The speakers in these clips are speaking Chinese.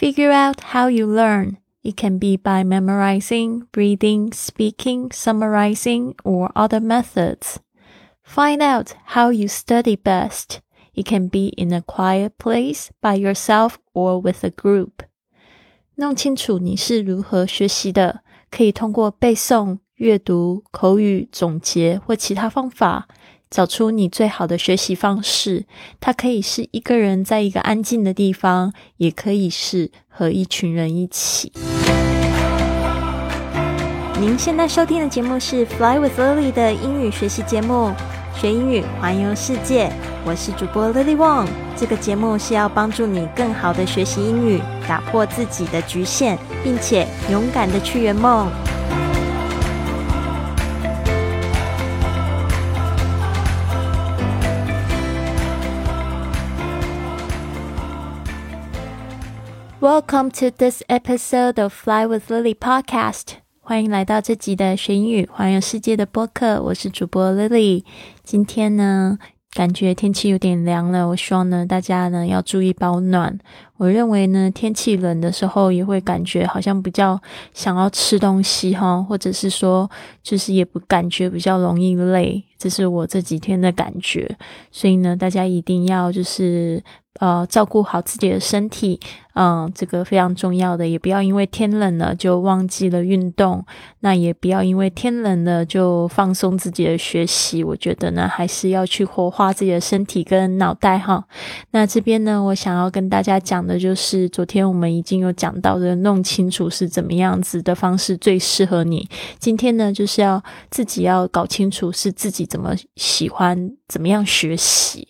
Figure out how you learn. It can be by memorizing, reading, speaking, summarizing, or other methods. Find out how you study best. It can be in a quiet place, by yourself, or with a group. 弄清楚你是如何学习的，可以通过背诵、阅读、口语总结或其他方法， 找出你最好的学习方式。它可以是一个人在一个安静的地方，也可以是和一群人一起。您现在收听的节目是《Fly with Lily》的英语学习节目。学英语，环游世界。我是主播 Lily Wong。这个节目是要帮助你更好的学习英语，打破自己的局限，并且勇敢的去圆梦。Welcome to this episode of Fly with Lily podcast. 欢迎来到这集的学英语环游世界的播客，我是主播 Lily。今天呢，感觉天气有点凉了，我希望呢大家呢要注意保暖。我认为呢，天气冷的时候也会感觉好像比较想要吃东西哈，或者是说就是也不感觉比较容易累，这是我这几天的感觉。所以呢，大家一定要就是。呃，照顾好自己的身体，嗯，这个非常重要的。也不要因为天冷了就忘记了运动，那也不要因为天冷了就放松自己的学习。我觉得呢，还是要去活化自己的身体跟脑袋哈。那这边呢，我想要跟大家讲的就是，昨天我们已经有讲到的，弄清楚是怎么样子的方式最适合你。今天呢，就是要自己要搞清楚是自己怎么喜欢，怎么样学习。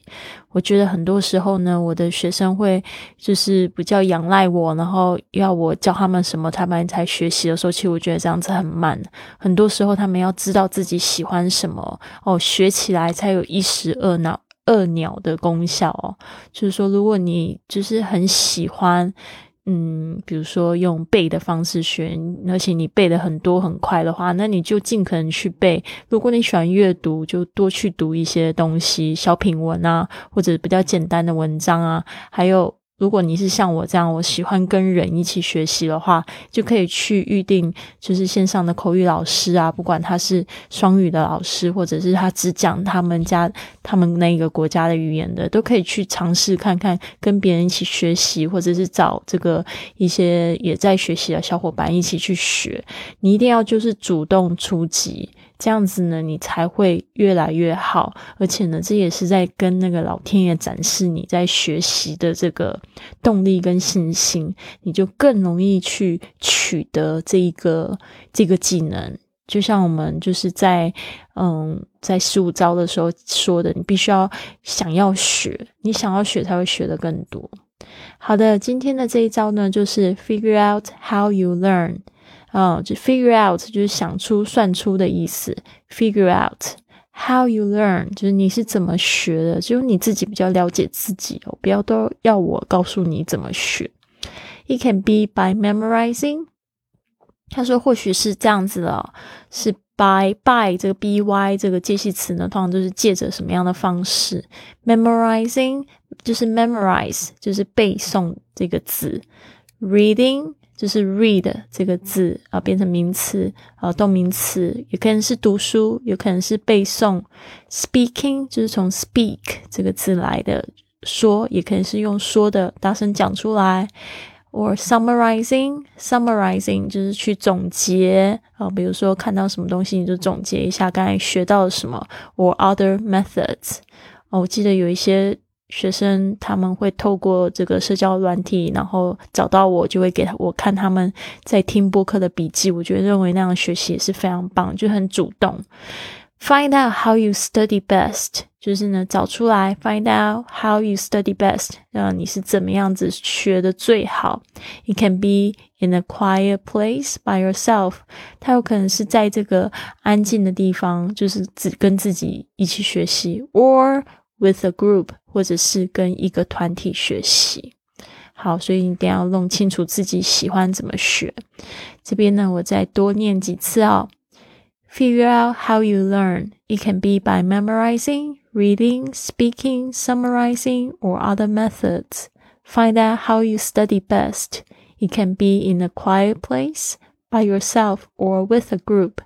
我觉得很多时候呢，我的学生会就是比较仰赖我，然后要我教他们什么，他们才学习的时候，其实我觉得这样子很慢。很多时候，他们要知道自己喜欢什么哦，学起来才有一石二鸟二鸟的功效哦。就是说，如果你就是很喜欢。嗯，比如说用背的方式学，而且你背的很多很快的话，那你就尽可能去背。如果你喜欢阅读，就多去读一些东西，小品文啊，或者比较简单的文章啊，还有。如果你是像我这样，我喜欢跟人一起学习的话，就可以去预定，就是线上的口语老师啊，不管他是双语的老师，或者是他只讲他们家、他们那个国家的语言的，都可以去尝试看看，跟别人一起学习，或者是找这个一些也在学习的小伙伴一起去学。你一定要就是主动出击。这样子呢，你才会越来越好，而且呢，这也是在跟那个老天爷展示你在学习的这个动力跟信心，你就更容易去取得这一个这个技能。就像我们就是在嗯在十五招的时候说的，你必须要想要学，你想要学才会学的更多。好的，今天的这一招呢，就是 figure out how you learn。啊，就 figure out 就是想出、算出的意思。figure out how you learn 就是你是怎么学的，只有你自己比较了解自己哦，不要都要我告诉你怎么学。It can be by memorizing。他说或许是这样子的，是 by by 这个 by 这个介系词呢，通常都是借着什么样的方式？memorizing 就是 memorize 就是背诵这个字，reading。就是 read 这个字啊，变成名词啊，动名词，也可能是读书，有可能是背诵。speaking 就是从 speak 这个字来的，说也可能是用说的，大声讲出来。or summarizing，summarizing 就是去总结啊，比如说看到什么东西，你就总结一下刚才学到了什么。or other methods，哦，我记得有一些。学生他们会透过这个社交软体，然后找到我，就会给我看他们在听播客的笔记。我觉得认为那样学习也是非常棒，就很主动。Find out how you study best，就是呢找出来。Find out how you study best，让你是怎么样子学的最好。It can be in a quiet place by yourself，它有可能是在这个安静的地方，就是只跟自己一起学习，or with a group。或者是跟一个团体学习，好，所以一定要弄清楚自己喜欢怎么学。这边呢，我再多念几次哦。Figure out how you learn. It can be by memorizing, reading, speaking, summarizing, or other methods. Find out how you study best. It can be in a quiet place, by yourself, or with a group.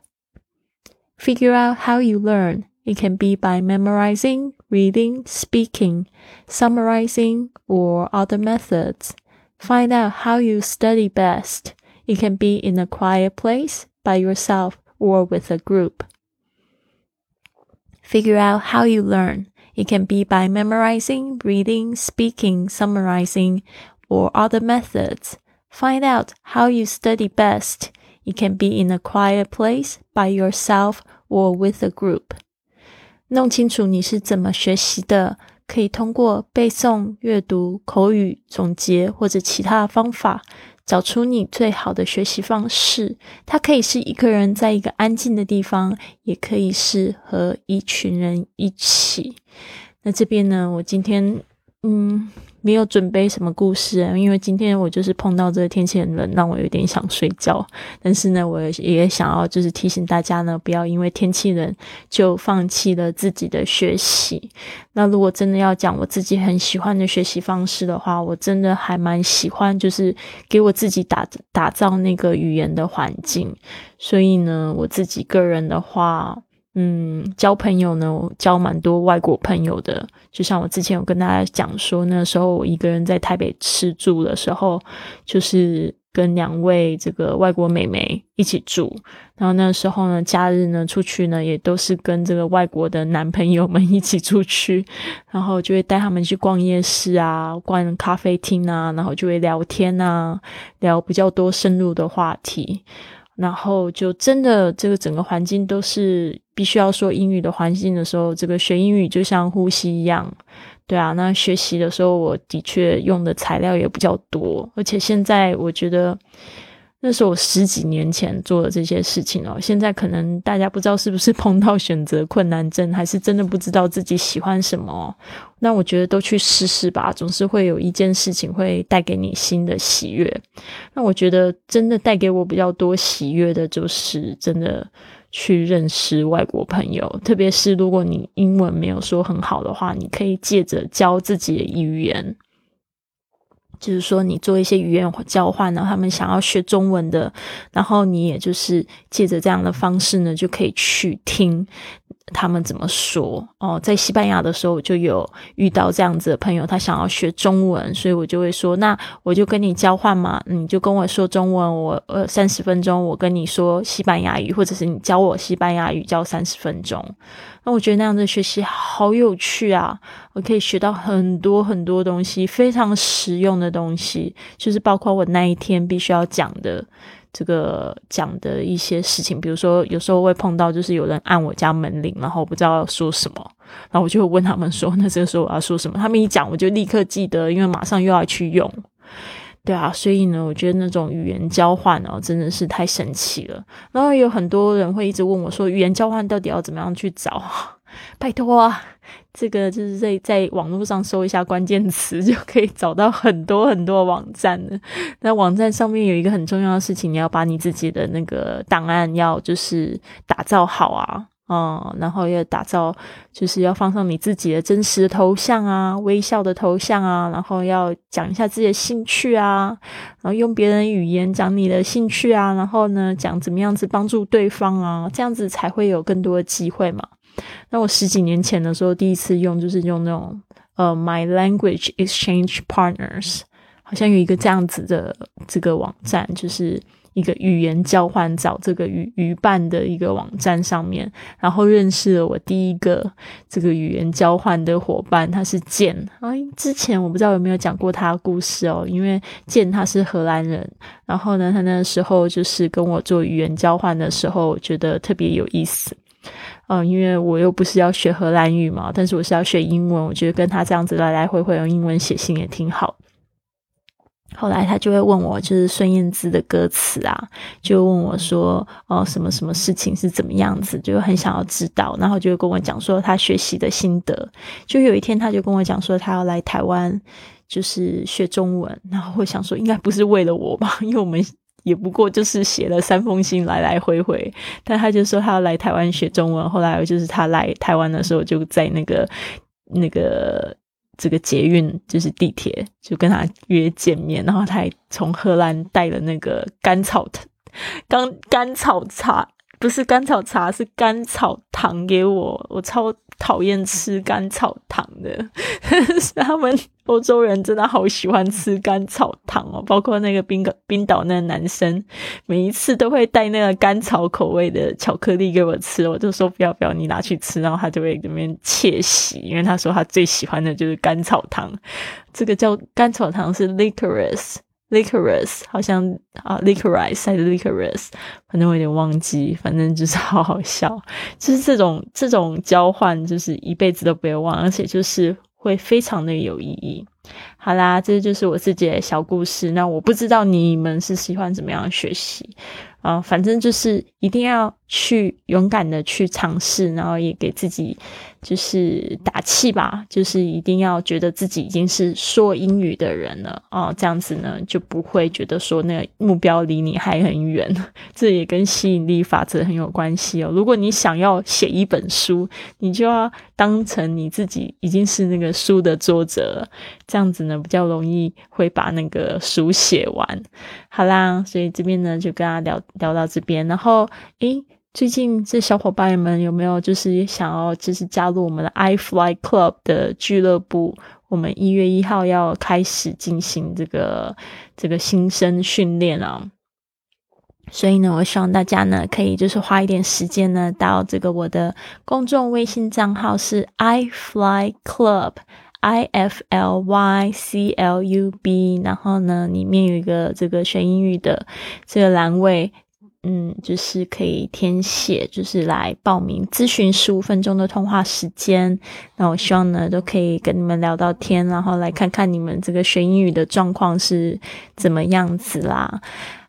Figure out how you learn. It can be by memorizing, reading, speaking, summarizing, or other methods. Find out how you study best. It can be in a quiet place, by yourself, or with a group. Figure out how you learn. It can be by memorizing, reading, speaking, summarizing, or other methods. Find out how you study best. It can be in a quiet place, by yourself, or with a group. 弄清楚你是怎么学习的，可以通过背诵、阅读、口语、总结或者其他的方法，找出你最好的学习方式。它可以是一个人在一个安静的地方，也可以是和一群人一起。那这边呢，我今天嗯。没有准备什么故事，因为今天我就是碰到这个天气很冷，让我有点想睡觉。但是呢，我也想要就是提醒大家呢，不要因为天气冷就放弃了自己的学习。那如果真的要讲我自己很喜欢的学习方式的话，我真的还蛮喜欢，就是给我自己打打造那个语言的环境。所以呢，我自己个人的话。嗯，交朋友呢，我交蛮多外国朋友的。就像我之前有跟大家讲说，那时候我一个人在台北吃住的时候，就是跟两位这个外国美眉一起住。然后那时候呢，假日呢出去呢，也都是跟这个外国的男朋友们一起出去，然后就会带他们去逛夜市啊，逛咖啡厅啊，然后就会聊天啊，聊比较多深入的话题。然后就真的这个整个环境都是必须要说英语的环境的时候，这个学英语就像呼吸一样，对啊。那学习的时候，我的确用的材料也比较多，而且现在我觉得。那是我十几年前做的这些事情哦，现在可能大家不知道是不是碰到选择困难症，还是真的不知道自己喜欢什么。那我觉得都去试试吧，总是会有一件事情会带给你新的喜悦。那我觉得真的带给我比较多喜悦的，就是真的去认识外国朋友，特别是如果你英文没有说很好的话，你可以借着教自己的语言。就是说，你做一些语言交换呢，他们想要学中文的，然后你也就是借着这样的方式呢，就可以去听。他们怎么说？哦，在西班牙的时候，我就有遇到这样子的朋友，他想要学中文，所以我就会说，那我就跟你交换嘛，你就跟我说中文，我呃三十分钟，我跟你说西班牙语，或者是你教我西班牙语教三十分钟。那我觉得那样的学习好有趣啊，我可以学到很多很多东西，非常实用的东西，就是包括我那一天必须要讲的。这个讲的一些事情，比如说有时候会碰到，就是有人按我家门铃，然后不知道要说什么，然后我就会问他们说：“那这个时候我要说什么？”他们一讲，我就立刻记得，因为马上又要去用。对啊，所以呢，我觉得那种语言交换哦，真的是太神奇了。然后有很多人会一直问我说：“语言交换到底要怎么样去找？” 拜托啊！这个就是在在网络上搜一下关键词，就可以找到很多很多网站的。那网站上面有一个很重要的事情，你要把你自己的那个档案要就是打造好啊，嗯，然后要打造，就是要放上你自己的真实的头像啊，微笑的头像啊，然后要讲一下自己的兴趣啊，然后用别人语言讲你的兴趣啊，然后呢讲怎么样子帮助对方啊，这样子才会有更多的机会嘛。那我十几年前的时候，第一次用就是用那种呃，My Language Exchange Partners，好像有一个这样子的这个网站，就是一个语言交换找这个语语伴的一个网站上面，然后认识了我第一个这个语言交换的伙伴，他是健啊。之前我不知道有没有讲过他的故事哦，因为健他是荷兰人，然后呢，他那时候就是跟我做语言交换的时候，我觉得特别有意思。嗯，因为我又不是要学荷兰语嘛，但是我是要学英文，我觉得跟他这样子来来回回用英文写信也挺好。后来他就会问我，就是孙燕姿的歌词啊，就问我说，哦，什么什么事情是怎么样子，就很想要知道，然后就跟我讲说他学习的心得。就有一天他就跟我讲说，他要来台湾，就是学中文，然后我想说，应该不是为了我吧，因为我们。也不过就是写了三封信来来回回，但他就说他要来台湾学中文。后来就是他来台湾的时候，就在那个那个这个捷运就是地铁，就跟他约见面，然后他还从荷兰带了那个甘草甘甘草茶，不是甘草茶，是甘草糖给我，我超。讨厌吃甘草糖的，是 他们欧洲人真的好喜欢吃甘草糖哦。包括那个冰冰岛那个男生，每一次都会带那个甘草口味的巧克力给我吃，我就说不要不要，你拿去吃，然后他就会里面窃喜，因为他说他最喜欢的就是甘草糖。这个叫甘草糖是 licorice。Licorice 好像啊，Licorice 还是 Licorice，反正我有点忘记，反正就是好好笑，就是这种这种交换，就是一辈子都不会忘，而且就是会非常的有意义。好啦，这就是我自己的小故事。那我不知道你们是喜欢怎么样学习。啊，反正就是一定要去勇敢的去尝试，然后也给自己就是打气吧，就是一定要觉得自己已经是说英语的人了哦，这样子呢就不会觉得说那个目标离你还很远。这也跟吸引力法则很有关系哦。如果你想要写一本书，你就要当成你自己已经是那个书的作者，这样子呢比较容易会把那个书写完。好啦，所以这边呢就跟大家聊。聊到这边，然后诶，最近这小伙伴们有没有就是想要就是加入我们的 i Fly Club 的俱乐部？我们一月一号要开始进行这个这个新生训练啊，所以呢，我希望大家呢可以就是花一点时间呢到这个我的公众微信账号是 i Fly Club I F L Y C L U B，然后呢里面有一个这个学英语的这个栏位。嗯，就是可以填写，就是来报名咨询十五分钟的通话时间。那我希望呢，都可以跟你们聊到天，然后来看看你们这个学英语的状况是怎么样子啦。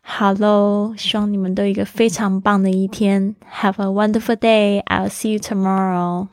好喽，希望你们都有一个非常棒的一天。Have a wonderful day. I'll see you tomorrow.